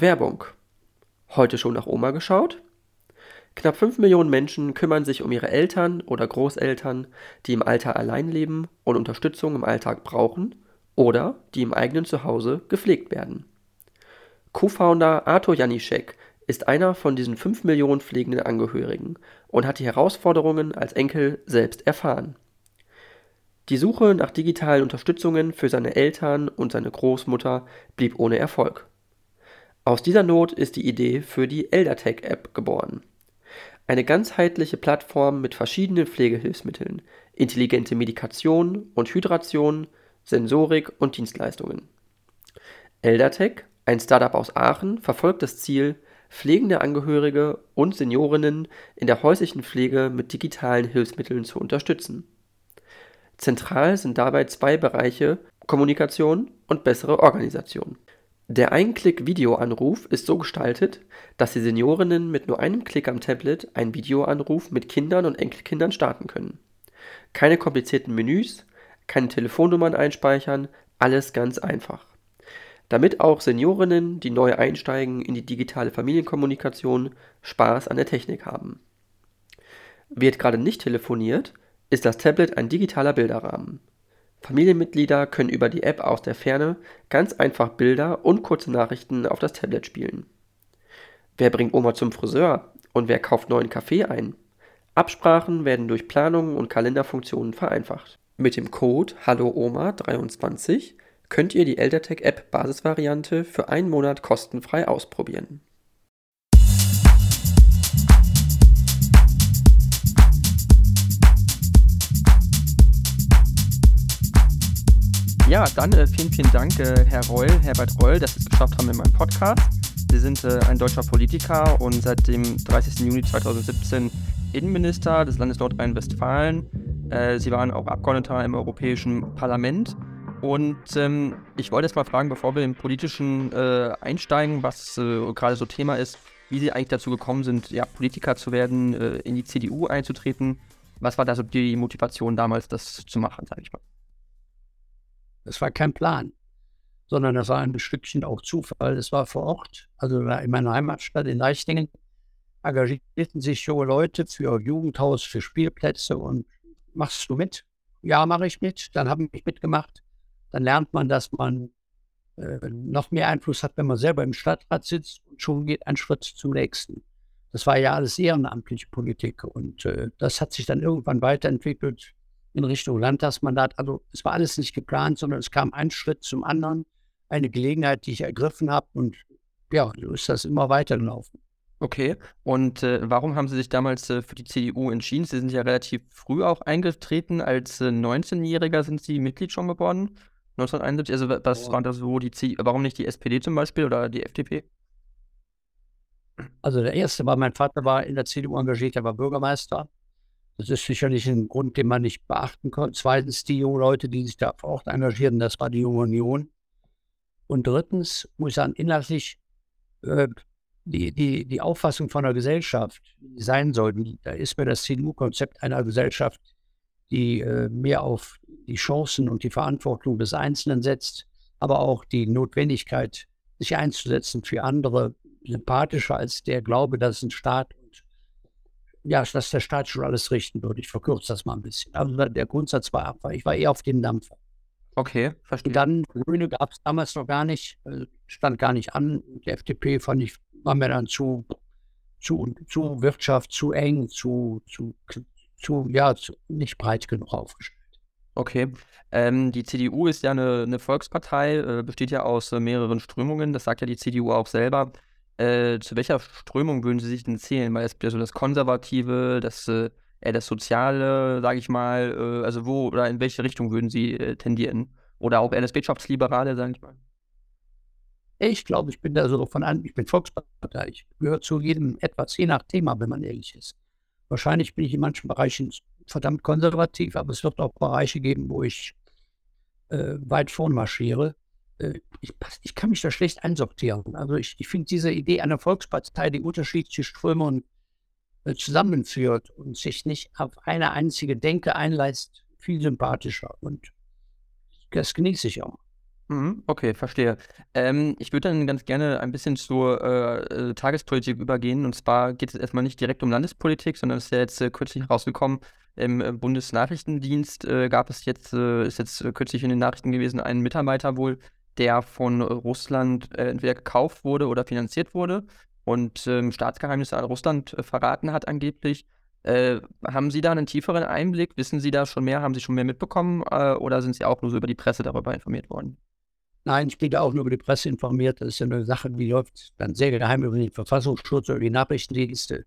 Werbung. Heute schon nach Oma geschaut? Knapp 5 Millionen Menschen kümmern sich um ihre Eltern oder Großeltern, die im Alter allein leben und Unterstützung im Alltag brauchen oder die im eigenen Zuhause gepflegt werden. Co-Founder Arthur Janiszek ist einer von diesen 5 Millionen pflegenden Angehörigen und hat die Herausforderungen als Enkel selbst erfahren. Die Suche nach digitalen Unterstützungen für seine Eltern und seine Großmutter blieb ohne Erfolg. Aus dieser Not ist die Idee für die Eldertech-App geboren. Eine ganzheitliche Plattform mit verschiedenen Pflegehilfsmitteln, intelligente Medikation und Hydration, Sensorik und Dienstleistungen. Eldertech, ein Startup aus Aachen, verfolgt das Ziel, pflegende Angehörige und Seniorinnen in der häuslichen Pflege mit digitalen Hilfsmitteln zu unterstützen. Zentral sind dabei zwei Bereiche Kommunikation und bessere Organisation. Der Ein-Klick-Videoanruf ist so gestaltet, dass die Seniorinnen mit nur einem Klick am Tablet einen Videoanruf mit Kindern und Enkelkindern starten können. Keine komplizierten Menüs, keine Telefonnummern einspeichern, alles ganz einfach. Damit auch Seniorinnen, die neu einsteigen in die digitale Familienkommunikation, Spaß an der Technik haben. Wird gerade nicht telefoniert, ist das Tablet ein digitaler Bilderrahmen. Familienmitglieder können über die App aus der Ferne ganz einfach Bilder und kurze Nachrichten auf das Tablet spielen. Wer bringt Oma zum Friseur und wer kauft neuen Kaffee ein? Absprachen werden durch Planungen und Kalenderfunktionen vereinfacht. Mit dem Code HalloOma23 könnt ihr die Eldertech App Basisvariante für einen Monat kostenfrei ausprobieren. Ja, dann äh, vielen, vielen Dank, äh, Herr Reul, Herbert Reul, dass Sie es geschafft haben in meinem Podcast. Sie sind äh, ein deutscher Politiker und seit dem 30. Juni 2017 Innenminister des Landes Nordrhein-Westfalen. Äh, Sie waren auch Abgeordneter im Europäischen Parlament. Und ähm, ich wollte jetzt mal fragen, bevor wir im Politischen äh, einsteigen, was äh, gerade so Thema ist, wie Sie eigentlich dazu gekommen sind, ja, Politiker zu werden, in die CDU einzutreten. Was war da so die Motivation damals, das zu machen, sage ich mal? Das war kein Plan, sondern das war ein Stückchen auch Zufall. Es war vor Ort, also in meiner Heimatstadt in Leichtingen, engagierten sich junge Leute für Jugendhaus, für Spielplätze und machst du mit? Ja, mache ich mit. Dann habe ich mitgemacht. Dann lernt man, dass man äh, noch mehr Einfluss hat, wenn man selber im Stadtrat sitzt und schon geht ein Schritt zum nächsten. Das war ja alles ehrenamtliche Politik und äh, das hat sich dann irgendwann weiterentwickelt in Richtung Landtagsmandat. Also es war alles nicht geplant, sondern es kam ein Schritt zum anderen, eine Gelegenheit, die ich ergriffen habe und ja, so ist das immer weitergelaufen. Okay, und äh, warum haben Sie sich damals äh, für die CDU entschieden? Sie sind ja relativ früh auch eingetreten. Als äh, 19-Jähriger sind Sie Mitglied schon geworden, 1971. Also was oh. war da so die CDU? Warum nicht die SPD zum Beispiel oder die FDP? Also der erste war, mein Vater war in der CDU engagiert, er war Bürgermeister. Das ist sicherlich ein Grund, den man nicht beachten kann. Zweitens die jungen Leute, die sich da vor Ort engagierten, das war die Junge Union. Und drittens muss ich sagen, inhaltlich äh, die, die, die Auffassung von der Gesellschaft, sein sollten, da ist mir das CDU-Konzept einer Gesellschaft, die äh, mehr auf die Chancen und die Verantwortung des Einzelnen setzt, aber auch die Notwendigkeit, sich einzusetzen für andere, sympathischer als der Glaube, dass ein Staat ja, dass der Staat schon alles richten würde. Ich verkürze das mal ein bisschen. Also der Grundsatz war einfach, ich war eher auf dem Dampfer. Okay, verstehe. Und dann, Grüne gab es damals noch gar nicht, äh, stand gar nicht an. Die FDP fand ich, war mir dann zu, zu, zu Wirtschaft, zu eng, zu, zu, zu ja, zu, nicht breit genug aufgestellt. Okay. Ähm, die CDU ist ja eine, eine Volkspartei, äh, besteht ja aus äh, mehreren Strömungen. Das sagt ja die CDU auch selber. Äh, zu welcher Strömung würden Sie sich denn zählen? Weil es gibt ja so das Konservative, das äh, eher das Soziale, sage ich mal. Äh, also wo oder in welche Richtung würden Sie äh, tendieren? Oder auch eher das Wirtschaftsliberale, sage ich mal? Ich glaube, ich bin da so von an, ich bin Volkspartei. Ich gehöre zu jedem etwas, je nach Thema, wenn man ehrlich ist. Wahrscheinlich bin ich in manchen Bereichen verdammt konservativ, aber es wird auch Bereiche geben, wo ich äh, weit vorn marschiere. Äh, ich, ich, kann mich da schlecht einsortieren. Also ich, ich finde diese Idee einer Volkspartei, die unterschiedliche Strömungen äh, zusammenführt und sich nicht auf eine einzige Denke einlässt, viel sympathischer. Und das genieße ich auch. Mhm, okay, verstehe. Ähm, ich würde dann ganz gerne ein bisschen zur äh, äh, Tagespolitik übergehen. Und zwar geht es erstmal nicht direkt um Landespolitik, sondern es ist ja jetzt äh, kürzlich rausgekommen, im Bundesnachrichtendienst äh, gab es jetzt, ist jetzt kürzlich in den Nachrichten gewesen, ein Mitarbeiter wohl, der von Russland entweder gekauft wurde oder finanziert wurde und ähm, Staatsgeheimnisse an Russland verraten hat angeblich. haben Sie da einen tieferen Einblick? Wissen Sie da schon mehr? Haben Sie schon mehr mitbekommen? oder sind Sie auch nur so über die Presse darüber informiert worden? Nein, ich bin da auch nur über die Presse informiert. Das ist ja eine Sache, die läuft dann sehr geheim über den Verfassungsschutz oder die Nachrichtendienste.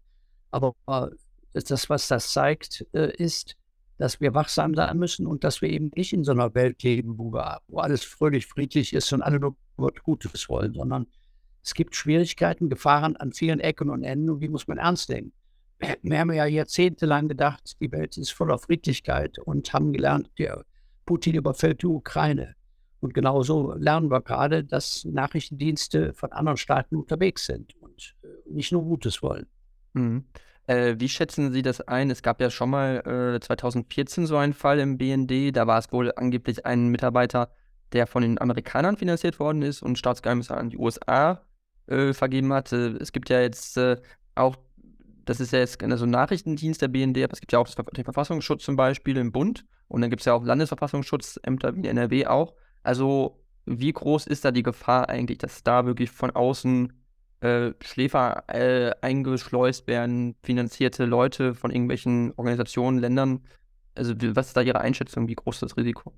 Aber das, was das zeigt, äh, ist, dass wir wachsam sein müssen und dass wir eben nicht in so einer Welt leben, wo, wir, wo alles fröhlich, friedlich ist und alle nur Gutes wollen, sondern es gibt Schwierigkeiten, Gefahren an vielen Ecken und Enden und die muss man ernst nehmen. Wir haben ja jahrzehntelang gedacht, die Welt ist voller Friedlichkeit und haben gelernt, der Putin überfällt die Ukraine. Und genauso lernen wir gerade, dass Nachrichtendienste von anderen Staaten unterwegs sind und äh, nicht nur Gutes wollen. Mhm. Äh, wie schätzen Sie das ein? Es gab ja schon mal äh, 2014 so einen Fall im BND. Da war es wohl angeblich ein Mitarbeiter, der von den Amerikanern finanziert worden ist und Staatsgeheimnisse an die USA äh, vergeben hat. es gibt ja jetzt äh, auch, das ist ja jetzt also ein Nachrichtendienst der BND, aber es gibt ja auch den Verfassungsschutz zum Beispiel im Bund und dann gibt es ja auch Landesverfassungsschutzämter wie in NRW auch. Also, wie groß ist da die Gefahr eigentlich, dass da wirklich von außen äh, Schläfer äh, eingeschleust werden, finanzierte Leute von irgendwelchen Organisationen, Ländern? Also, was ist da Ihre Einschätzung? Wie groß ist das Risiko?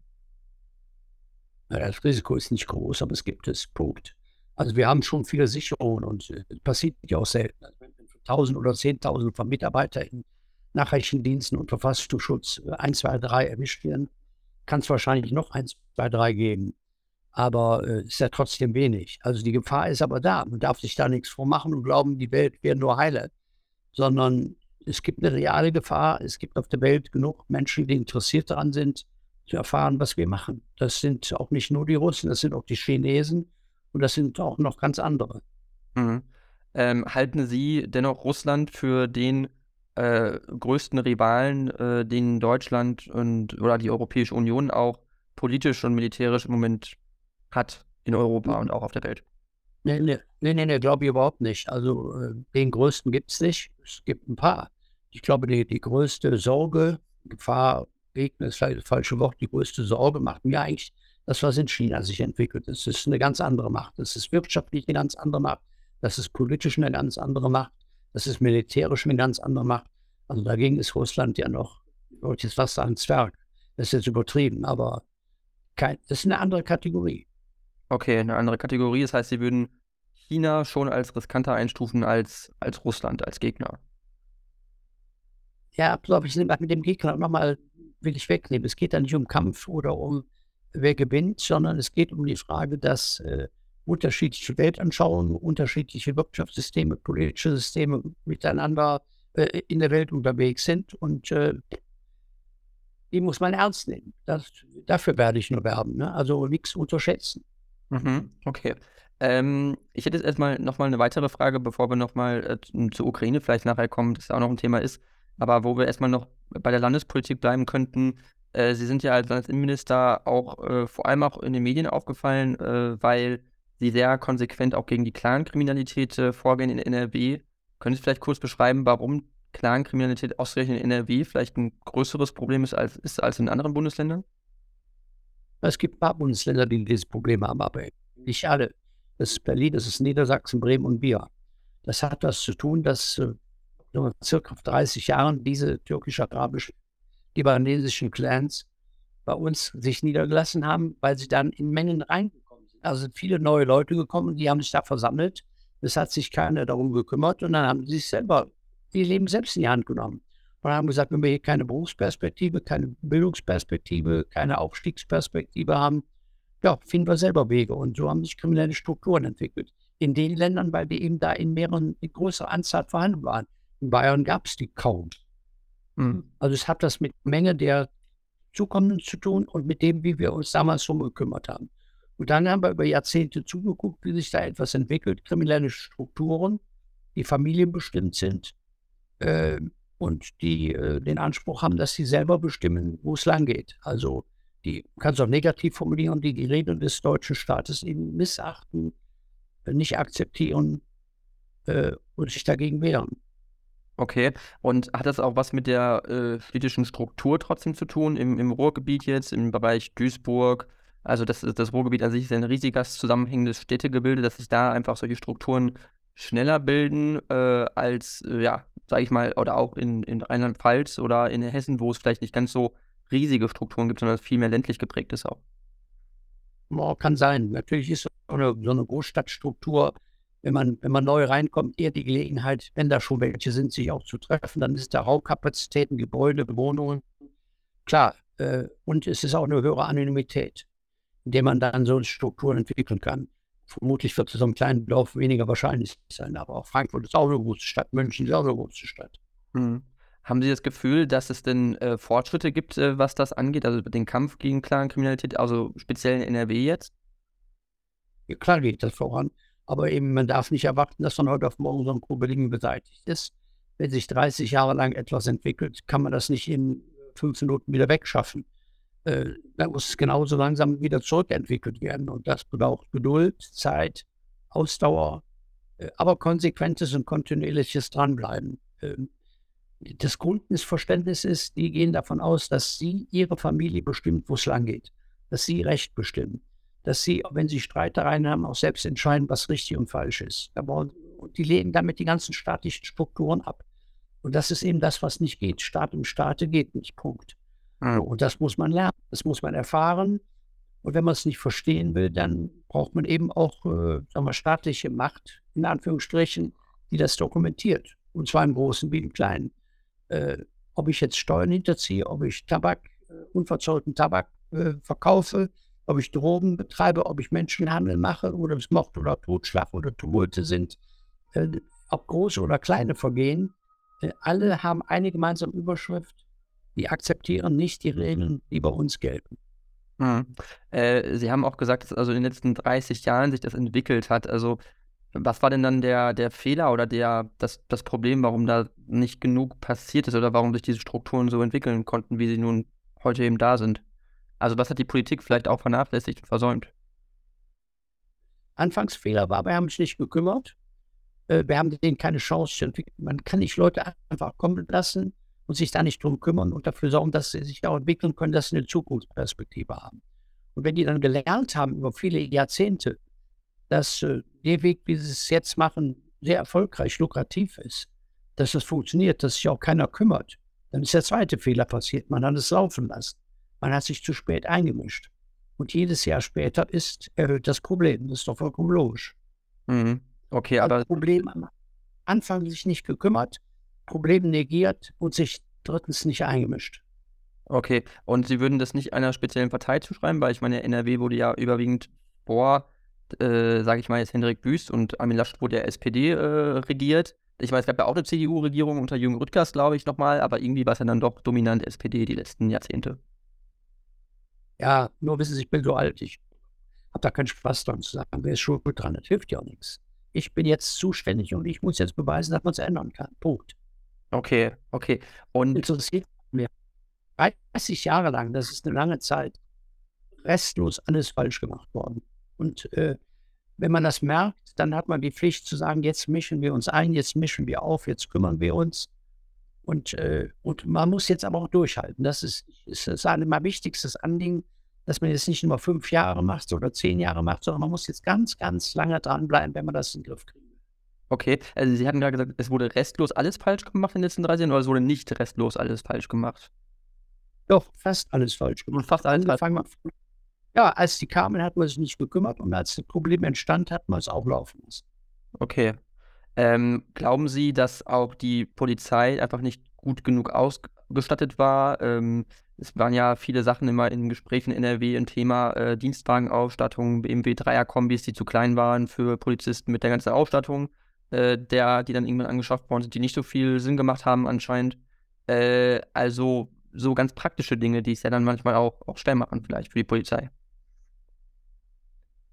Ja, das Risiko ist nicht groß, aber es gibt es. Punkt. Also, wir haben schon viele Sicherungen und es äh, passiert ja auch selten. Also, wenn 1000 oder 10.000 von Mitarbeitern in Nachrichtendiensten und Verfassungsschutz 1, 2, 3 erwischt werden, kann es wahrscheinlich noch eins, zwei, drei geben. Aber äh, ist ja trotzdem wenig. Also die Gefahr ist aber da. Man darf sich da nichts vormachen und glauben, die Welt wäre nur heile. Sondern es gibt eine reale Gefahr. Es gibt auf der Welt genug Menschen, die interessiert daran sind, zu erfahren, was wir machen. Das sind auch nicht nur die Russen, das sind auch die Chinesen und das sind auch noch ganz andere. Mhm. Ähm, halten Sie dennoch Russland für den äh, größten Rivalen, äh, den Deutschland und oder die Europäische Union auch politisch und militärisch im Moment hat in Europa und auch auf der Welt. Nee, nee, nee, nee, nee glaube ich überhaupt nicht. Also äh, den größten gibt es nicht. Es gibt ein paar. Ich glaube, die, die größte Sorge, Gefahr, Gegner ist vielleicht das falsche Wort, die größte Sorge macht mir eigentlich das, was in China sich entwickelt. Das ist eine ganz andere Macht. Das ist wirtschaftlich eine ganz andere Macht. Das ist politisch eine ganz andere Macht. Das ist militärisch eine ganz andere Macht. Also dagegen ist Russland ja noch, ich wollte jetzt fast sagen, Zwerg. Das ist jetzt übertrieben, aber kein, das ist eine andere Kategorie. Okay, eine andere Kategorie. Das heißt, Sie würden China schon als riskanter einstufen als, als Russland, als Gegner. Ja, glaube ich, mit dem Gegner nochmal will ich wegnehmen. Es geht da nicht um Kampf oder um wer gewinnt, sondern es geht um die Frage, dass äh, unterschiedliche Weltanschauungen, unterschiedliche Wirtschaftssysteme, politische Systeme miteinander äh, in der Welt unterwegs sind und äh, die muss man ernst nehmen. Das, dafür werde ich nur werben. Ne? Also nichts unterschätzen. Mhm, okay. Ähm, ich hätte jetzt erstmal nochmal eine weitere Frage, bevor wir nochmal äh, zur Ukraine vielleicht nachher kommen, das auch noch ein Thema ist, aber wo wir erstmal noch bei der Landespolitik bleiben könnten. Äh, Sie sind ja als Landesinnenminister auch äh, vor allem auch in den Medien aufgefallen, äh, weil Sie sehr konsequent auch gegen die Clankriminalität äh, vorgehen in NRW. Können Sie vielleicht kurz beschreiben, warum Clankriminalität ausgerechnet in NRW vielleicht ein größeres Problem ist als, ist als in anderen Bundesländern? Es gibt ein paar Bundesländer, die dieses Problem haben, aber nicht alle. Das ist Berlin, das ist Niedersachsen, Bremen und Bier. Das hat das zu tun, dass äh, circa 30 Jahren diese türkisch-arabischen, libanesischen Clans bei uns sich niedergelassen haben, weil sie dann in Mengen reingekommen sind. Also sind viele neue Leute gekommen, die haben sich da versammelt es hat sich keiner darum gekümmert und dann haben sie sich selber ihr Leben selbst in die Hand genommen und haben gesagt, wenn wir hier keine Berufsperspektive, keine Bildungsperspektive, keine Aufstiegsperspektive haben, ja, finden wir selber Wege. Und so haben sich kriminelle Strukturen entwickelt. In den Ländern, weil wir eben da in mehreren, in größerer Anzahl vorhanden waren. In Bayern gab es die kaum. Mhm. Also es hat das mit Menge der Zukommenden zu tun und mit dem, wie wir uns damals drum gekümmert haben. Und dann haben wir über Jahrzehnte zugeguckt, wie sich da etwas entwickelt, kriminelle Strukturen, die familienbestimmt sind äh, und die äh, den Anspruch haben, dass sie selber bestimmen, wo es lang geht. Also die kannst du auch negativ formulieren, die die Regeln des deutschen Staates eben missachten, nicht akzeptieren äh, und sich dagegen wehren. Okay, und hat das auch was mit der äh, politischen Struktur trotzdem zu tun, im, im Ruhrgebiet jetzt, im Bereich Duisburg? Also das, das Ruhrgebiet an sich ist ein riesiges zusammenhängendes Städtegebilde, dass sich da einfach solche Strukturen schneller bilden äh, als, äh, ja, sage ich mal, oder auch in, in Rheinland-Pfalz oder in Hessen, wo es vielleicht nicht ganz so riesige Strukturen gibt, sondern viel mehr ländlich geprägt ist auch. Oh, kann sein. Natürlich ist so eine, so eine Großstadtstruktur, wenn man, wenn man neu reinkommt, eher die Gelegenheit, wenn da schon welche sind, sich auch zu treffen. Dann ist da Raumkapazitäten, Gebäude, Wohnungen. Klar. Äh, und es ist auch eine höhere Anonymität, in der man dann so Strukturen entwickeln kann. Vermutlich wird es so einem kleinen Dorf weniger wahrscheinlich sein, aber auch Frankfurt ist auch eine große Stadt, München ist auch eine große Stadt. Mhm. Haben Sie das Gefühl, dass es denn äh, Fortschritte gibt, äh, was das angeht, also den Kampf gegen Clankriminalität, also speziell in NRW jetzt? Ja, klar geht das voran, aber eben man darf nicht erwarten, dass von heute auf morgen so ein Problem beseitigt ist. Wenn sich 30 Jahre lang etwas entwickelt, kann man das nicht in fünf Minuten wieder wegschaffen. Äh, da muss es genauso langsam wieder zurückentwickelt werden. Und das braucht Geduld, Zeit, Ausdauer, äh, aber konsequentes und kontinuierliches Dranbleiben. Ähm, das Grundmissverständnis ist, die gehen davon aus, dass sie, ihre Familie bestimmt, wo es lang geht, dass sie Recht bestimmen, dass sie, wenn sie Streitereien haben, auch selbst entscheiden, was richtig und falsch ist. Aber und die lehnen damit die ganzen staatlichen Strukturen ab. Und das ist eben das, was nicht geht. Staat im Staate geht nicht. Punkt. Mhm. Und das muss man lernen, das muss man erfahren. Und wenn man es nicht verstehen will, dann braucht man eben auch äh, wir, staatliche Macht, in Anführungsstrichen, die das dokumentiert. Und zwar im Großen wie im Kleinen. Äh, ob ich jetzt Steuern hinterziehe, ob ich Tabak, äh, unverzollten Tabak äh, verkaufe, ob ich Drogen betreibe, ob ich Menschenhandel mache oder es Mord oder Totschlag oder Tumulte sind, äh, ob große oder kleine Vergehen, äh, alle haben eine gemeinsame Überschrift, die akzeptieren nicht die Regeln, die bei uns gelten. Mhm. Äh, Sie haben auch gesagt, dass also in den letzten 30 Jahren sich das entwickelt hat. Also was war denn dann der, der Fehler oder der, das, das Problem, warum da nicht genug passiert ist oder warum sich diese Strukturen so entwickeln konnten, wie sie nun heute eben da sind? Also was hat die Politik vielleicht auch vernachlässigt und versäumt? Anfangsfehler war, wir haben uns nicht gekümmert. Äh, wir haben denen keine Chance. Man kann nicht Leute einfach kommen lassen und sich da nicht drum kümmern und dafür sorgen, dass sie sich auch entwickeln können, dass sie eine Zukunftsperspektive haben. Und wenn die dann gelernt haben über viele Jahrzehnte, dass äh, der Weg, wie sie es jetzt machen, sehr erfolgreich, lukrativ ist, dass es funktioniert, dass sich auch keiner kümmert, dann ist der zweite Fehler passiert. Man hat es laufen lassen. Man hat sich zu spät eingemischt. Und jedes Jahr später ist erhöht das Problem. Das ist doch vollkommen logisch. Mhm. Okay, aber. Das Problem am Anfang sich nicht gekümmert, Problem negiert und sich drittens nicht eingemischt. Okay, und Sie würden das nicht einer speziellen Partei zuschreiben, weil ich meine, NRW wurde ja überwiegend vor, äh, sage ich mal jetzt Hendrik Büst und Armin Laschet wurde der SPD äh, regiert. Ich weiß, es gab ja auch eine CDU-Regierung unter Jürgen Rüttgers, glaube ich, nochmal, aber irgendwie war es ja dann doch dominant SPD die letzten Jahrzehnte. Ja, nur wissen Sie, ich bin so alt, ich habe da keinen Spaß dran zu sagen, wer ist schuld dran, das hilft ja auch nichts. Ich bin jetzt zuständig und ich muss jetzt beweisen, dass man es ändern kann. Punkt. Okay, okay. Und interessiert mich 30 Jahre lang, das ist eine lange Zeit, restlos alles falsch gemacht worden. Und äh, wenn man das merkt, dann hat man die Pflicht zu sagen, jetzt mischen wir uns ein, jetzt mischen wir auf, jetzt kümmern wir uns. Und, äh, und man muss jetzt aber auch durchhalten. Das ist, ist, ist mein wichtigstes Anliegen, dass man jetzt nicht nur fünf Jahre macht oder zehn Jahre macht, sondern man muss jetzt ganz, ganz lange dranbleiben, wenn man das in den Griff kriegt. Okay, also Sie hatten gerade gesagt, es wurde restlos alles falsch gemacht in den letzten 30 Jahren oder es wurde nicht restlos alles falsch gemacht? Doch, fast alles falsch gemacht. Fast alles falsch gemacht. Ja, als die kamen, hat man sich nicht gekümmert und als das Problem entstand, hat man es auch laufen lassen. Okay. Ähm, glauben Sie, dass auch die Polizei einfach nicht gut genug ausgestattet war? Ähm, es waren ja viele Sachen immer in Gesprächen in NRW ein Thema äh, Dienstwagenausstattung, BMW Dreier-Kombis, die zu klein waren für Polizisten mit der ganzen Ausstattung äh, der, die dann irgendwann angeschafft worden sind, die nicht so viel Sinn gemacht haben anscheinend. Äh, also so ganz praktische Dinge, die es ja dann manchmal auch, auch schwer machen, vielleicht für die Polizei.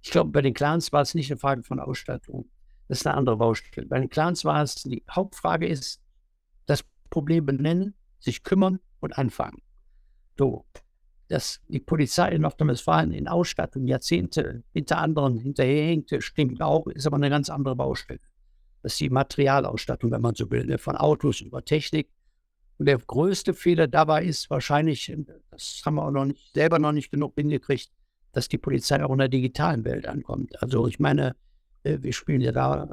Ich glaube, bei den Clans war es nicht eine Frage von Ausstattung. Das ist eine andere Baustelle. Bei den Clans war es, die Hauptfrage ist, das Problem benennen, sich kümmern und anfangen. So. dass die Polizei in Nordrhein-Westfalen in Ausstattung Jahrzehnte hinter anderen hinterherhinkte, stimmt auch, ist aber eine ganz andere Baustelle. Das ist die Materialausstattung, wenn man so will, ne? von Autos über Technik. Und der größte Fehler dabei ist wahrscheinlich, das haben wir auch noch nicht, selber noch nicht genug hingekriegt, dass die Polizei auch in der digitalen Welt ankommt. Also ich meine, äh, wir spielen ja da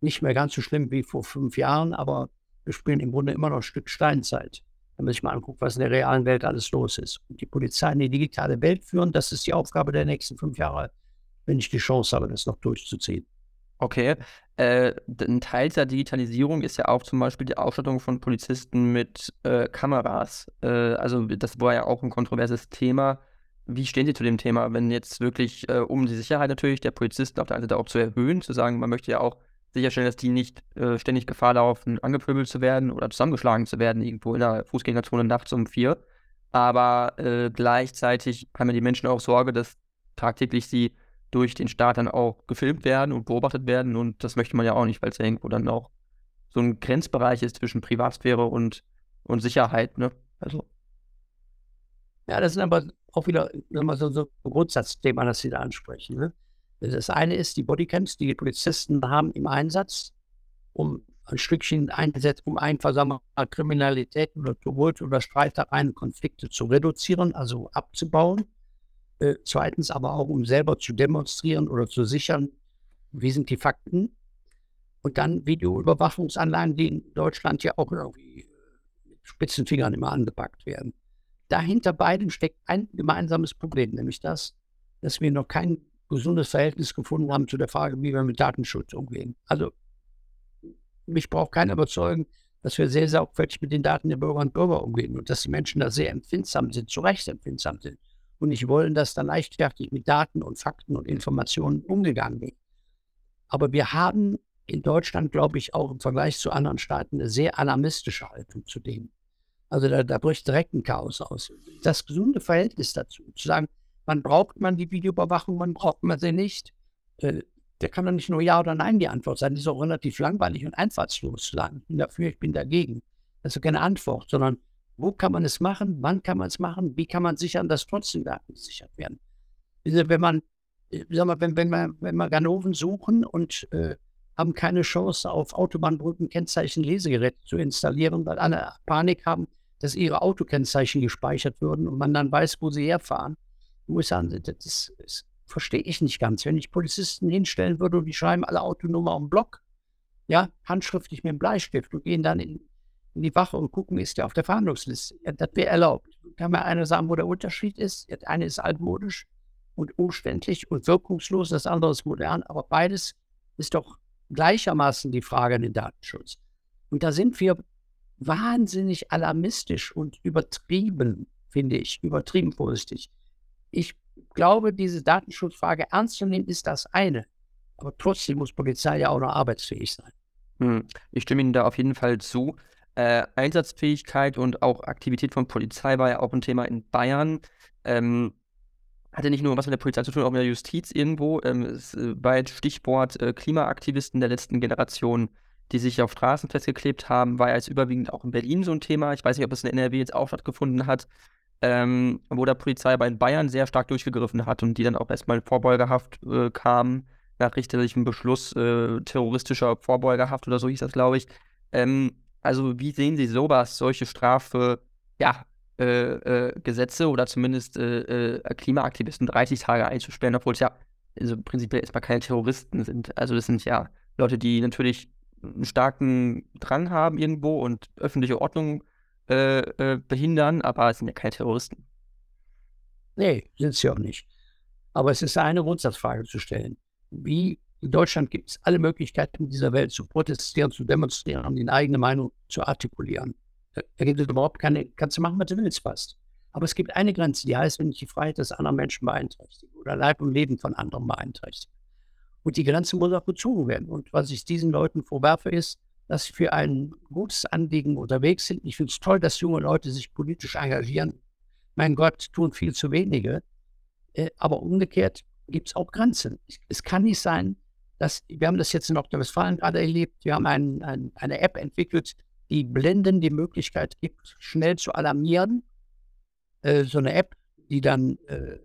nicht mehr ganz so schlimm wie vor fünf Jahren, aber wir spielen im Grunde immer noch ein Stück Steinzeit. Wenn man sich mal anguckt, was in der realen Welt alles los ist. Und die Polizei in die digitale Welt führen, das ist die Aufgabe der nächsten fünf Jahre, wenn ich die Chance habe, das noch durchzuziehen. Okay. Äh, ein Teil der Digitalisierung ist ja auch zum Beispiel die Ausstattung von Polizisten mit äh, Kameras. Äh, also das war ja auch ein kontroverses Thema. Wie stehen Sie zu dem Thema, wenn jetzt wirklich, äh, um die Sicherheit natürlich der Polizisten auf der einen Seite auch zu erhöhen, zu sagen, man möchte ja auch sicherstellen, dass die nicht äh, ständig Gefahr laufen, angepöbelt zu werden oder zusammengeschlagen zu werden, irgendwo in der Fußgängerzone nachts um vier. Aber äh, gleichzeitig haben ja die Menschen auch Sorge, dass tagtäglich sie durch den Staat dann auch gefilmt werden und beobachtet werden. Und das möchte man ja auch nicht, weil es ja irgendwo dann auch so ein Grenzbereich ist zwischen Privatsphäre und, und Sicherheit. Ne? Also. Ja, das ist aber auch wieder so, so ein Grundsatzthema, das Sie da ansprechen. Ne? Das eine ist die Bodycams, die die Polizisten haben im Einsatz, um ein Stückchen eingesetzt, um einfach sagen wir, Kriminalität oder Tumult oder Streitereien, Konflikte zu reduzieren, also abzubauen. Äh, zweitens aber auch, um selber zu demonstrieren oder zu sichern, wie sind die Fakten. Und dann Videoüberwachungsanlagen, die in Deutschland ja auch irgendwie mit spitzen Fingern immer angepackt werden. Dahinter beiden steckt ein gemeinsames Problem, nämlich das, dass wir noch kein gesundes Verhältnis gefunden haben zu der Frage, wie wir mit Datenschutz umgehen. Also mich braucht keiner überzeugen, dass wir sehr sorgfältig mit den Daten der Bürgerinnen und Bürger umgehen und dass die Menschen da sehr empfindsam sind, zu Recht empfindsam sind und nicht wollen, dass da leichtfertig mit Daten und Fakten und Informationen umgegangen wird. Aber wir haben in Deutschland, glaube ich, auch im Vergleich zu anderen Staaten eine sehr alarmistische Haltung zu dem. Also da, da bricht direkt ein Chaos aus. Das gesunde Verhältnis dazu, zu sagen, Wann braucht man die Videoüberwachung, wann braucht man sie nicht? Äh, der kann doch nicht nur Ja oder Nein die Antwort sein. Die ist auch relativ langweilig und einfallslos. Ich bin dafür, ich bin dagegen. Das ist keine Antwort, sondern wo kann man es machen, wann kann man es machen, wie kann man sichern, dass trotzdem Daten gesichert werden. Wenn man, äh, sag mal, wenn, wenn, wir, wenn wir Ganoven suchen und äh, haben keine Chance, auf Autobahnbrücken Kennzeichen-Lesegeräte zu installieren, weil alle Panik haben, dass ihre Autokennzeichen gespeichert würden und man dann weiß, wo sie herfahren, muss ich sagen, das, das verstehe ich nicht ganz. Wenn ich Polizisten hinstellen würde und die schreiben alle Autonummer am Block, ja, handschriftlich mit dem Bleistift und gehen dann in, in die Wache und gucken, ist der auf der Verhandlungsliste. Ja, das wäre erlaubt. Kann mir einer sagen, wo der Unterschied ist? Das eine ist altmodisch und umständlich und wirkungslos, das andere ist modern, aber beides ist doch gleichermaßen die Frage an den Datenschutz. Und da sind wir wahnsinnig alarmistisch und übertrieben, finde ich, übertrieben vorsichtig ich glaube, diese Datenschutzfrage ernst zu nehmen, ist das eine. Aber trotzdem muss Polizei ja auch noch arbeitsfähig sein. Hm. Ich stimme Ihnen da auf jeden Fall zu. Äh, Einsatzfähigkeit und auch Aktivität von Polizei war ja auch ein Thema in Bayern. Ähm, hatte nicht nur was mit der Polizei zu tun, auch mit der Justiz irgendwo. Ähm, es äh, jetzt Stichwort äh, Klimaaktivisten der letzten Generation, die sich auf Straßen festgeklebt haben, war ja jetzt überwiegend auch in Berlin so ein Thema. Ich weiß nicht, ob es in NRW jetzt auch stattgefunden hat ähm, wo der Polizei bei Bayern sehr stark durchgegriffen hat und die dann auch erstmal in Vorbeugehaft äh, kamen, nach richterlichem Beschluss äh, terroristischer Vorbeugehaft oder so hieß das, glaube ich. Ähm, also wie sehen Sie sowas, solche Strafe, ja, äh, äh Gesetze oder zumindest äh, äh, Klimaaktivisten 30 Tage einzusperren, obwohl es ja also prinzipiell erstmal keine Terroristen sind. Also das sind ja Leute, die natürlich einen starken Drang haben irgendwo und öffentliche Ordnung äh, äh, behindern, aber es sind ja keine Terroristen. Nee, sind sie auch nicht. Aber es ist eine Grundsatzfrage zu stellen. Wie in Deutschland gibt es alle Möglichkeiten dieser Welt zu protestieren, zu demonstrieren die eigene Meinung zu artikulieren. Da gibt es überhaupt keine, kannst du machen, was du willst, fast. Aber es gibt eine Grenze, die heißt, wenn ich die Freiheit des anderen Menschen beeinträchtige oder Leib und Leben von anderen beeinträchtige. Und die Grenze muss auch bezogen werden. Und was ich diesen Leuten vorwerfe, ist, dass sie für ein gutes Anliegen unterwegs sind. Ich finde es toll, dass junge Leute sich politisch engagieren. Mein Gott, tun viel zu wenige. Äh, aber umgekehrt gibt es auch Grenzen. Es kann nicht sein, dass, wir haben das jetzt in Nordrhein-Westfalen gerade erlebt, wir haben ein, ein, eine App entwickelt, die Blenden die Möglichkeit gibt, schnell zu alarmieren. äh, so eine App, die dann äh,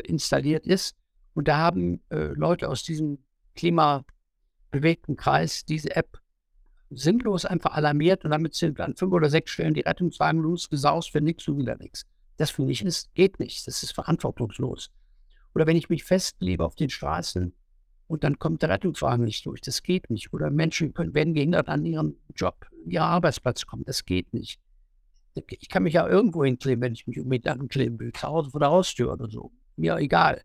installiert ist. Und da haben äh, Leute aus diesem klimabewegten Kreis diese App sinnlos einfach alarmiert und damit sind an fünf oder sechs Stellen die Rettungswagen losgesaust für nichts und wieder nichts. Das finde ich, ist, geht nicht. Das ist verantwortungslos. Oder wenn ich mich festlebe auf den Straßen und dann kommt der Rettungswagen nicht durch, das geht nicht. Oder Menschen können, werden gehindert an ihren Job, ihren Arbeitsplatz kommen, das geht nicht. Ich kann mich ja irgendwo hinkleben, wenn ich mich unbedingt ankleben will, zu Hause vor der Haustür oder so. Mir egal.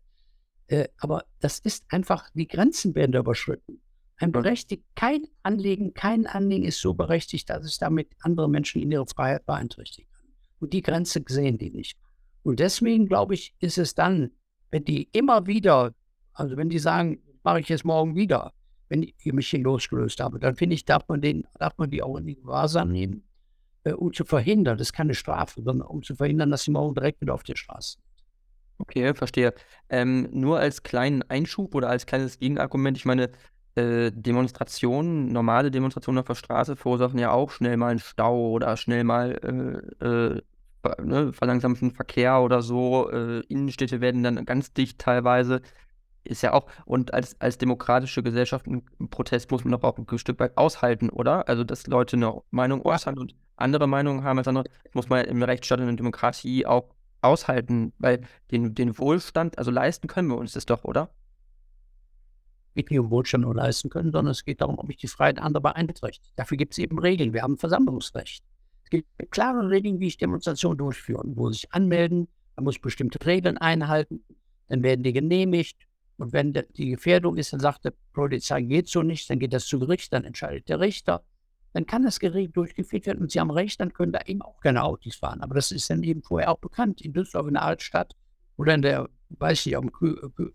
Äh, aber das ist einfach, die Grenzen werden da überschritten. Ein berechtigt, kein Anliegen, kein Anliegen ist so berechtigt, dass es damit andere Menschen in ihrer Freiheit beeinträchtigen kann. Und die Grenze sehen die nicht. Und deswegen, glaube ich, ist es dann, wenn die immer wieder, also wenn die sagen, mache ich es morgen wieder, wenn ich mich hier losgelöst habe, dann finde ich, darf man, den, darf man die auch in die Gewahrsam nehmen, äh, um zu verhindern, das ist keine Strafe, sondern um zu verhindern, dass sie morgen direkt wieder auf der Straße sind. Okay, verstehe. Ähm, nur als kleinen Einschub oder als kleines Gegenargument, ich meine, äh, Demonstrationen, normale Demonstrationen auf der Straße verursachen ja auch schnell mal einen Stau oder schnell mal äh, äh, ne, verlangsamten Verkehr oder so. Äh, Innenstädte werden dann ganz dicht teilweise. Ist ja auch, und als, als demokratische Gesellschaft ein Protest muss man doch auch ein Stück weit aushalten, oder? Also, dass Leute eine Meinung äußern und andere Meinungen haben als andere, muss man im Rechtsstaat und in der Demokratie auch aushalten, weil den, den Wohlstand, also leisten können wir uns das doch, oder? Nicht nur Wohlstand nur leisten können, sondern es geht darum, ob ich die Freiheit anderer beeinträchtige. Dafür gibt es eben Regeln. Wir haben Versammlungsrecht. Es gibt klare Regeln, wie ich Demonstrationen durchführe, wo sich anmelden, man muss bestimmte Regeln einhalten, dann werden die genehmigt. Und wenn die Gefährdung ist, dann sagt der Polizei, geht so nicht, dann geht das zu Gericht, dann entscheidet der Richter dann kann das Gerät durchgeführt werden und Sie haben recht, dann können da eben auch keine Autos fahren. Aber das ist dann eben vorher auch bekannt. In Düsseldorf in der Altstadt oder in der, weiß ich, auf,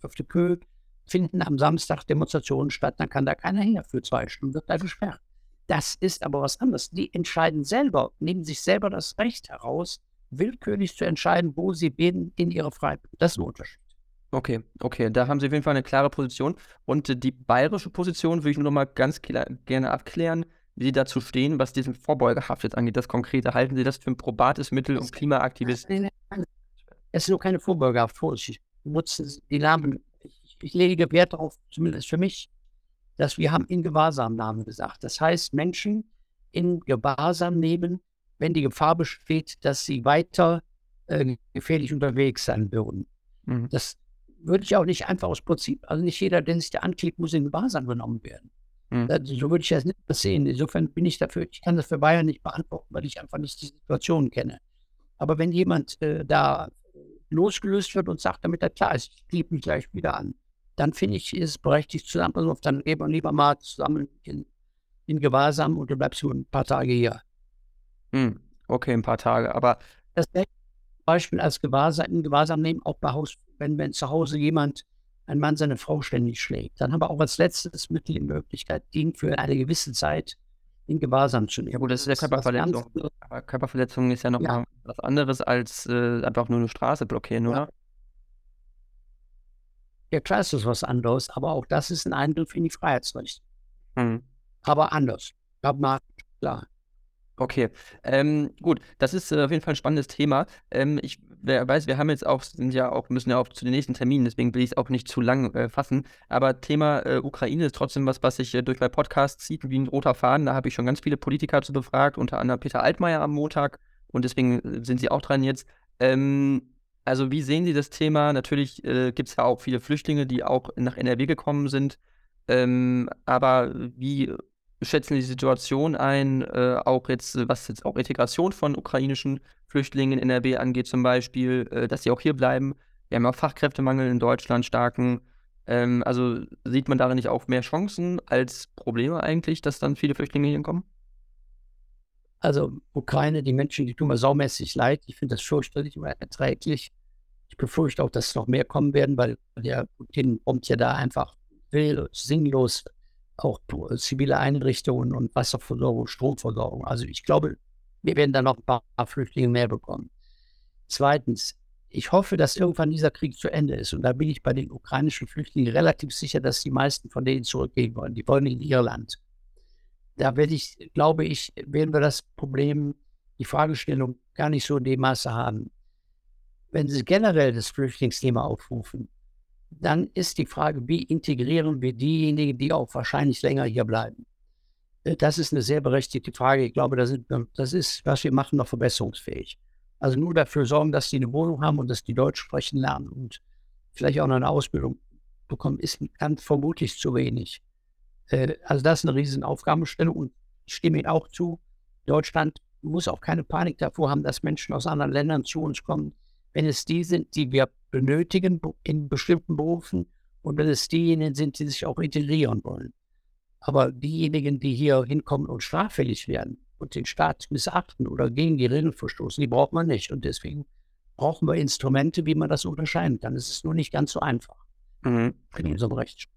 auf der Köh finden am Samstag Demonstrationen statt, dann kann da keiner hin für zwei Stunden, wird da gesperrt. Das ist aber was anderes. Die entscheiden selber, nehmen sich selber das Recht heraus, willkürlich zu entscheiden, wo sie bin in ihrer Freiheit. Das ist ein Unterschied. Okay, okay, da haben Sie auf jeden Fall eine klare Position. Und äh, die bayerische Position würde ich nur noch mal ganz gerne abklären wie Sie dazu stehen, was diesen Vorbeugehaft jetzt angeht, das Konkrete. Halten Sie das für ein probates Mittel, um Klimaaktivisten... Es ist nur keine Vorbeugehaft. Vorsicht. Nutzen die Namen. Ich, ich lege Wert darauf, zumindest für mich, dass wir haben in Gewahrsamnahmen gesagt. Das heißt, Menschen in Gewahrsam nehmen, wenn die Gefahr besteht, dass sie weiter äh, gefährlich unterwegs sein würden. Mhm. Das würde ich auch nicht einfach aus Prinzip, also nicht jeder, der sich da anklickt, muss in Gewahrsam genommen werden. Mhm. So würde ich das nicht sehen. Insofern bin ich dafür, ich kann das für Bayern nicht beantworten, weil ich einfach nicht die Situation kenne. Aber wenn jemand äh, da losgelöst wird und sagt, damit er klar ist, ich kliebe mich gleich wieder an, dann finde ich, ist es berechtigt zusammen, also dann gehen wir lieber mal zusammen in, in Gewahrsam und du bleibst nur ein paar Tage hier. Mhm. Okay, ein paar Tage, aber. Das Beispiel als Gewahrsam, in Gewahrsam nehmen, auch bei Haus, wenn, wenn zu Hause jemand ein Mann seine Frau ständig schlägt. Dann haben wir auch als letztes Mittel die Möglichkeit, ihn für eine gewisse Zeit in Gewahrsam zu nehmen. Ja gut, das ist ja Körperverletzung. Aber Körperverletzung ist ja noch ja. was anderes als äh, einfach nur eine Straße blockieren, ja. oder? Ja, klar ist das was anderes, aber auch das ist ein Eingriff in die Freiheitsrechte. Hm. Aber anders. Klar. Okay, ähm, gut, das ist äh, auf jeden Fall ein spannendes Thema. Ähm, ich wer weiß, wir haben jetzt auch, sind ja auch, müssen ja auch zu den nächsten Terminen, deswegen will ich es auch nicht zu lang äh, fassen. Aber Thema äh, Ukraine ist trotzdem was, was sich äh, durch mein Podcast zieht wie ein roter Faden. Da habe ich schon ganz viele Politiker zu befragt, unter anderem Peter Altmaier am Montag und deswegen äh, sind sie auch dran jetzt. Ähm, also, wie sehen Sie das Thema? Natürlich äh, gibt es ja auch viele Flüchtlinge, die auch nach NRW gekommen sind. Ähm, aber wie schätzen die Situation ein, äh, auch jetzt, was jetzt auch Integration von ukrainischen Flüchtlingen in NRW angeht, zum Beispiel, äh, dass sie auch hier bleiben. Wir haben auch Fachkräftemangel in Deutschland, starken. Ähm, also sieht man darin nicht auch mehr Chancen als Probleme eigentlich, dass dann viele Flüchtlinge hier kommen? Also Ukraine, die Menschen, die tun mir saumäßig leid. Ich finde das fürchterlich unerträglich. Ich befürchte auch, dass noch mehr kommen werden, weil der Putin kommt ja da einfach will, sinnlos auch zivile Einrichtungen und Wasserversorgung, Stromversorgung. Also ich glaube, wir werden da noch ein paar Flüchtlinge mehr bekommen. Zweitens, ich hoffe, dass irgendwann dieser Krieg zu Ende ist. Und da bin ich bei den ukrainischen Flüchtlingen relativ sicher, dass die meisten von denen zurückgehen wollen. Die wollen in ihr Land. Da werde ich, glaube ich, werden wir das Problem, die Fragestellung gar nicht so in dem Maße haben. wenn Sie generell das Flüchtlingsthema aufrufen, dann ist die Frage, wie integrieren wir diejenigen, die auch wahrscheinlich länger hier bleiben? Äh, das ist eine sehr berechtigte Frage. Ich glaube, das, sind, das ist, was wir machen, noch verbesserungsfähig. Also nur dafür sorgen, dass die eine Wohnung haben und dass die Deutsch sprechen lernen und vielleicht auch noch eine Ausbildung bekommen, ist ganz vermutlich zu wenig. Äh, also das ist eine riesen Aufgabenstellung und ich stimme Ihnen auch zu. Deutschland muss auch keine Panik davor haben, dass Menschen aus anderen Ländern zu uns kommen, wenn es die sind, die wir benötigen in bestimmten Berufen und wenn es diejenigen sind, die sich auch integrieren wollen. Aber diejenigen, die hier hinkommen und straffällig werden und den Staat missachten oder gegen die Regeln verstoßen, die braucht man nicht. Und deswegen brauchen wir Instrumente, wie man das unterscheiden kann. Es ist nur nicht ganz so einfach Mhm. in unserem Rechtsstaat.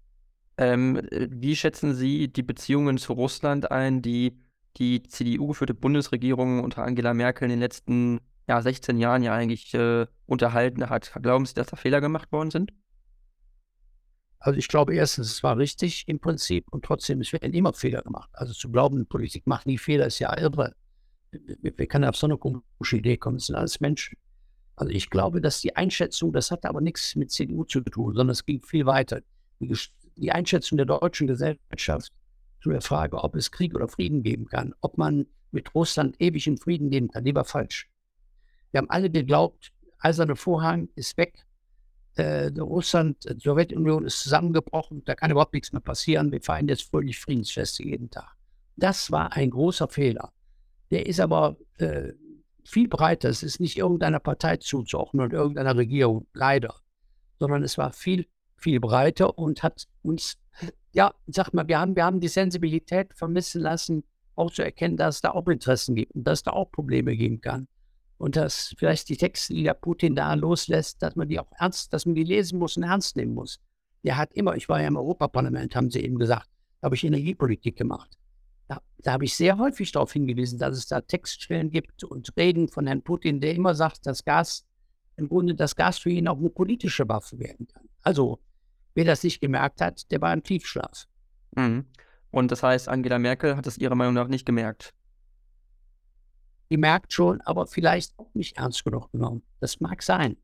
Ähm, äh, wie schätzen Sie die Beziehungen zu Russland ein, die die CDU-geführte Bundesregierung unter Angela Merkel in den letzten ja, 16 Jahren ja eigentlich äh, unterhalten hat? Glauben Sie, dass da Fehler gemacht worden sind? Also ich glaube erstens, es war richtig im Prinzip und trotzdem, es werden immer Fehler gemacht. Also zu glauben, Politik macht nie Fehler, ist ja irre. Wir, wir können auf so eine komische Idee kommen, es sind alles Menschen. Also ich glaube, dass die Einschätzung, das hatte aber nichts mit CDU zu tun, sondern es ging viel weiter. Die, die Einschätzung der deutschen Gesellschaft zu der Frage, ob es Krieg oder Frieden geben kann, ob man mit Russland ewig in Frieden leben kann, die war falsch. Wir haben alle geglaubt, eiserne Vorhang ist weg, äh, Russland, die Sowjetunion ist zusammengebrochen, da kann überhaupt nichts mehr passieren, wir feiern jetzt fröhlich Friedensfeste jeden Tag. Das war ein großer Fehler. Der ist aber äh, viel breiter. Es ist nicht irgendeiner Partei zuzuordnen und irgendeiner Regierung, leider, sondern es war viel, viel breiter und hat uns, ja, sag mal, wir haben, wir haben die Sensibilität vermissen lassen, auch zu erkennen, dass es da auch Interessen gibt und dass es da auch Probleme geben kann. Und dass vielleicht die Texte, die der Putin da loslässt, dass man die auch ernst, dass man die lesen muss und ernst nehmen muss. Der hat immer, ich war ja im Europaparlament, haben sie eben gesagt, da habe ich Energiepolitik gemacht. Da, da habe ich sehr häufig darauf hingewiesen, dass es da Textstellen gibt und Reden von Herrn Putin, der immer sagt, dass Gas, im Grunde das Gas für ihn auch eine politische Waffe werden kann. Also, wer das nicht gemerkt hat, der war im Tiefschlaf. Mhm. Und das heißt, Angela Merkel hat es Ihrer Meinung nach nicht gemerkt? Die merkt schon, aber vielleicht auch nicht ernst genug genommen. Das mag sein.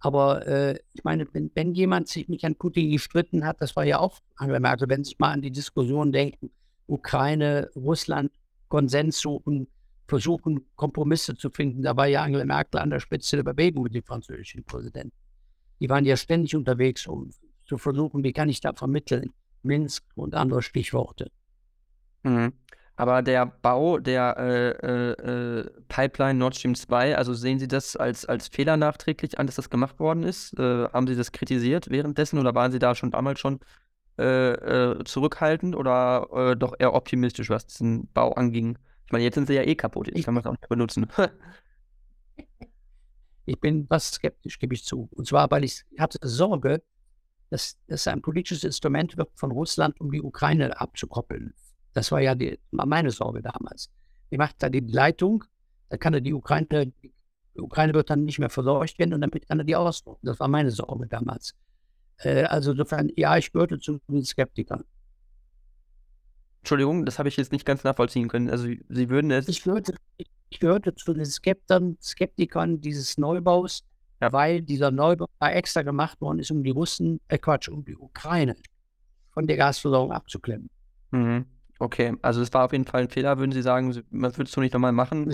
Aber äh, ich meine, wenn, wenn, jemand sich mit Herrn Putin gestritten hat, das war ja auch Angela Merkel, wenn Sie mal an die Diskussion denken, Ukraine, Russland Konsens suchen, versuchen, Kompromisse zu finden. Da war ja Angela Merkel an der Spitze der Bewegung mit dem französischen Präsidenten. Die waren ja ständig unterwegs, um zu versuchen, wie kann ich da vermitteln. Minsk und andere Stichworte. Mhm. Aber der Bau der äh, äh, äh Pipeline Nord Stream 2, also sehen Sie das als, als Fehler nachträglich an, dass das gemacht worden ist? Äh, haben Sie das kritisiert währenddessen oder waren Sie da schon damals schon äh, äh, zurückhaltend oder doch eher optimistisch, was diesen Bau anging? Ich meine, jetzt sind sie ja eh kaputt, jetzt kann man es auch nicht benutzen. ich bin was skeptisch, gebe ich zu. Und zwar, weil ich hatte Sorge, dass das ein politisches Instrument wird von Russland, um die Ukraine abzukoppeln. Das war ja die, meine Sorge damals. Ich mache da die Leitung, da kann er die Ukraine, die Ukraine wird dann nicht mehr versorgt werden und damit kann er die ausdrucken. Das war meine Sorge damals. Äh, also insofern, ja, ich gehörte zu den Skeptikern. Entschuldigung, das habe ich jetzt nicht ganz nachvollziehen können. Also Sie würden es. Ich gehörte, ich gehörte zu den Skeptern, Skeptikern dieses Neubaus, ja. weil dieser Neubau extra gemacht worden ist, um die Russen, äh Quatsch, um die Ukraine von der Gasversorgung abzuklemmen. Mhm. Okay, also es war auf jeden Fall ein Fehler, würden Sie sagen, man würde es so nicht nochmal machen?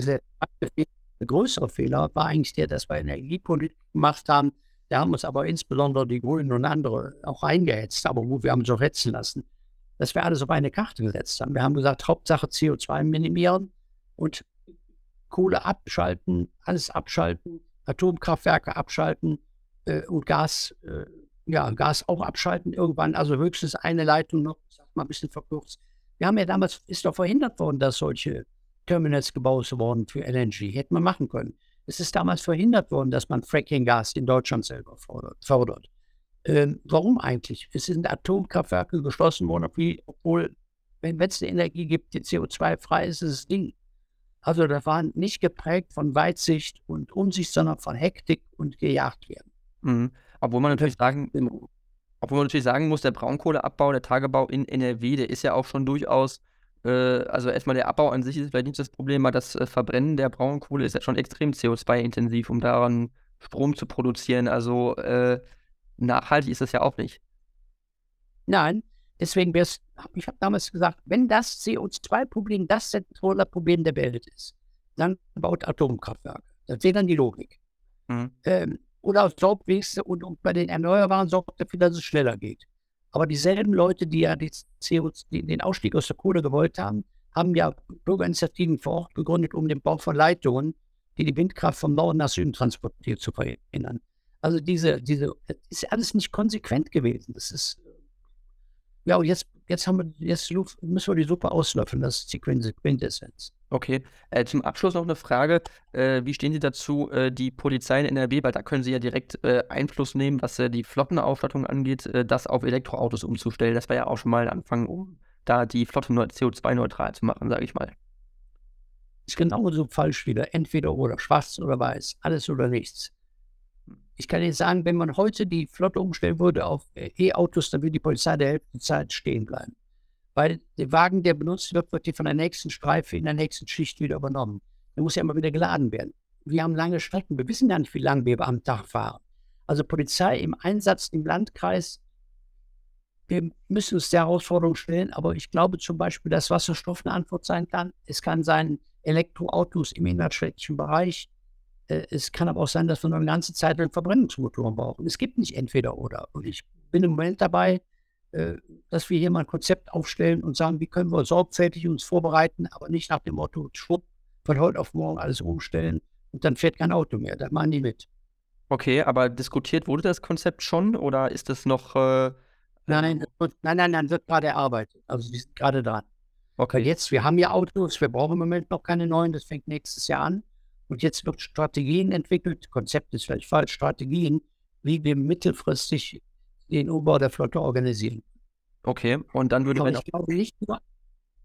Der größere Fehler war eigentlich der, dass wir Energiepolitik gemacht haben, da haben uns aber insbesondere die Grünen und andere auch eingehetzt, aber gut, wir haben uns auch hetzen lassen, dass wir alles auf eine Karte gesetzt haben. Wir haben gesagt, Hauptsache CO2 minimieren und Kohle abschalten, alles abschalten, Atomkraftwerke abschalten äh, und Gas, äh, ja, Gas auch abschalten irgendwann, also höchstens eine Leitung noch, sag mal ein bisschen verkürzt. Wir haben ja damals, ist doch verhindert worden, dass solche Terminals gebaut wurden für LNG. Hätten wir machen können. Es ist damals verhindert worden, dass man Fracking-Gas in Deutschland selber fördert. Ähm, warum eigentlich? Es sind Atomkraftwerke geschlossen worden, obwohl, wenn es eine Energie gibt, die CO2-frei ist, ist das Ding. Also das war nicht geprägt von Weitsicht und Umsicht, sondern von Hektik und gejagt werden. Mhm. Obwohl man natürlich sagen, obwohl man natürlich sagen muss, der Braunkohleabbau, der Tagebau in NRW, der ist ja auch schon durchaus äh, also erstmal der Abbau an sich ist vielleicht nicht das Problem, aber das äh, Verbrennen der Braunkohle ist ja schon extrem CO2-intensiv, um daran Strom zu produzieren. Also äh, nachhaltig ist das ja auch nicht. Nein, deswegen wäre es, ich habe damals gesagt, wenn das CO2-Problem das zentrale Problem der Welt ist, dann baut Atomkraftwerke. Das wäre dann die Logik. Mhm. Ähm, oder sorgt wenigstens und, und, bei den Erneuerbaren sorgt dafür, dass es schneller geht. Aber dieselben Leute, die ja die CO, die, den Ausstieg aus der Kohle gewollt haben, haben ja Bürgerinitiativen vor Ort gegründet, um den Bau von Leitungen, die die Windkraft vom Norden nach Süden transportiert, zu verhindern. Also diese, diese, ist alles nicht konsequent gewesen. Das ist, ja, und jetzt, jetzt haben wir, jetzt müssen wir die Suppe auslöffeln. Das ist die Quintessenz. Okay. Äh, zum Abschluss noch eine Frage. Äh, wie stehen Sie dazu, äh, die Polizei in NRW, weil da können Sie ja direkt äh, Einfluss nehmen, was äh, die Flottenausstattung angeht, äh, das auf Elektroautos umzustellen. Das war ja auch schon mal ein Anfang, um da die Flotte CO2-neutral zu machen, sage ich mal. Ist genauso falsch wieder. Entweder oder, schwarz oder weiß, alles oder nichts. Ich kann Ihnen sagen, wenn man heute die Flotte umstellen würde auf E-Autos, dann würde die Polizei der Hälfte der Zeit stehen bleiben weil der Wagen, der benutzt wird, wird von der nächsten Streife in der nächsten Schicht wieder übernommen. Der muss ja immer wieder geladen werden. Wir haben lange Strecken. Wir wissen gar nicht, wie lange wir am Tag fahren. Also Polizei im Einsatz im Landkreis, wir müssen uns der Herausforderung stellen, aber ich glaube zum Beispiel, dass Wasserstoff eine Antwort sein kann. Es kann sein Elektroautos im innerstädtischen Bereich. Äh, es kann aber auch sein, dass wir noch eine ganze Zeit lang Verbrennungsmotoren brauchen. Es gibt nicht entweder oder. Und ich bin im Moment dabei, äh, dass wir hier mal ein Konzept aufstellen und sagen, wie können wir sorgfältig uns vorbereiten, aber nicht nach dem Motto, schwupp, von heute auf morgen alles umstellen und dann fährt kein Auto mehr. Da machen die mit. Okay, aber diskutiert wurde das Konzept schon oder ist das noch. Äh, nein, nein, nein, nein, wird gerade erarbeitet. Also die sind gerade dran. Okay. Jetzt, wir haben ja Autos, wir brauchen im Moment noch keine neuen, das fängt nächstes Jahr an. Und jetzt wird Strategien entwickelt, Konzept ist vielleicht falsch, Strategien, wie wir mittelfristig den Umbau der Flotte organisieren. Okay, und dann würde man. Ich glaube nicht nur,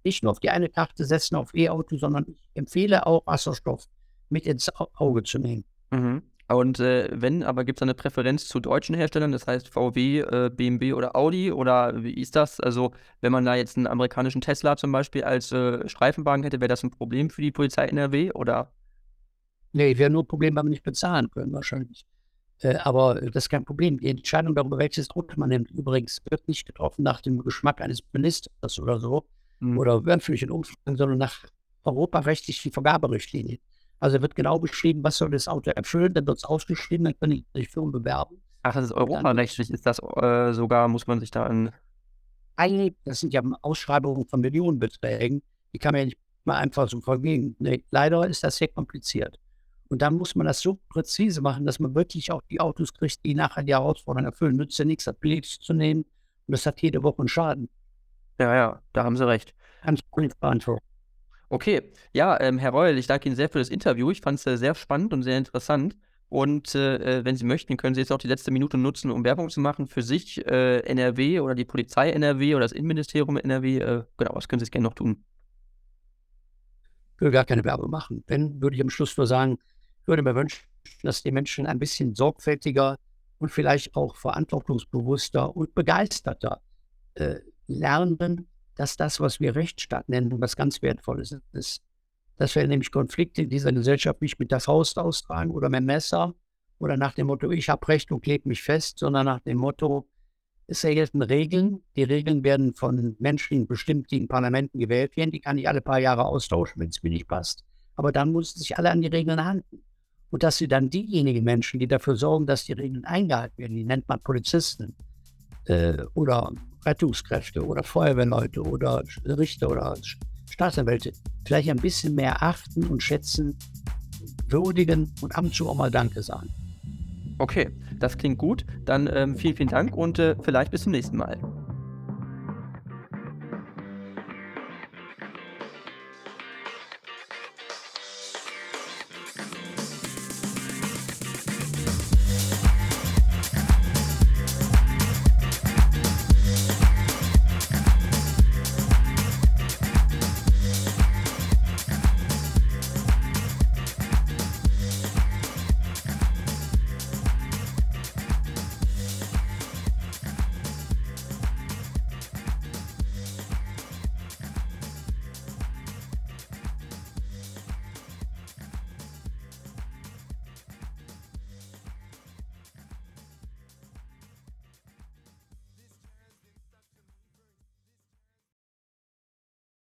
nicht nur auf die eine Karte setzen auf E-Auto, sondern ich empfehle auch Wasserstoff mit ins Auge zu nehmen. Mhm. Und äh, wenn, aber gibt es eine Präferenz zu deutschen Herstellern, das heißt VW, äh, BMW oder Audi? Oder wie ist das? Also, wenn man da jetzt einen amerikanischen Tesla zum Beispiel als äh, Streifenwagen hätte, wäre das ein Problem für die Polizei NRW? Oder? Nee, wäre nur ein Problem, weil wir nicht bezahlen können, wahrscheinlich. Äh, aber das ist kein Problem. Die Entscheidung darüber, welches Auto man nimmt, übrigens, wird nicht getroffen nach dem Geschmack eines Ministers oder so mhm. oder öffentlichen Umfragen, sondern nach europarechtlichen Vergaberichtlinien. Also wird genau beschrieben, was soll das Auto erfüllen, dann wird es ausgeschrieben, dann können die Firmen bewerben. Ach, das ist europarechtlich, ist das äh, sogar, muss man sich da an. Eigentlich, das sind ja Ausschreibungen von Millionenbeträgen, die kann man ja nicht mal einfach so vergeben. Nee, leider ist das sehr kompliziert. Und dann muss man das so präzise machen, dass man wirklich auch die Autos kriegt, die nachher die Herausforderungen erfüllen. Nützt ja nichts, das billig zu nehmen. Und das hat jede Woche einen Schaden. Ja, ja, da haben Sie recht. Ganz gut beantworten. Okay, ja, ähm, Herr Reul, ich danke Ihnen sehr für das Interview. Ich fand es äh, sehr spannend und sehr interessant. Und äh, äh, wenn Sie möchten, können Sie jetzt auch die letzte Minute nutzen, um Werbung zu machen für sich, äh, NRW oder die Polizei NRW oder das Innenministerium NRW. Äh, genau, was können Sie jetzt gerne noch tun? Ich will gar keine Werbung machen. Wenn, würde ich am Schluss nur sagen, würde mir wünschen, dass die Menschen ein bisschen sorgfältiger und vielleicht auch verantwortungsbewusster und begeisterter äh, lernen, dass das, was wir Rechtsstaat nennen, was ganz Wertvolles ist. Dass wir nämlich Konflikte in dieser Gesellschaft nicht mit der Faust austragen oder mit dem Messer oder nach dem Motto, ich habe Recht und klebe mich fest, sondern nach dem Motto, es gelten Regeln. Die Regeln werden von Menschen bestimmt, die in Parlamenten gewählt werden. Die kann ich alle paar Jahre austauschen, wenn es mir nicht passt. Aber dann müssen sich alle an die Regeln halten und dass sie dann diejenigen Menschen, die dafür sorgen, dass die Regeln eingehalten werden, die nennt man Polizisten äh, oder Rettungskräfte oder Feuerwehrleute oder Richter oder Staatsanwälte, vielleicht ein bisschen mehr achten und schätzen, würdigen und ab und zu auch mal Danke sagen. Okay, das klingt gut. Dann ähm, vielen, vielen Dank und äh, vielleicht bis zum nächsten Mal.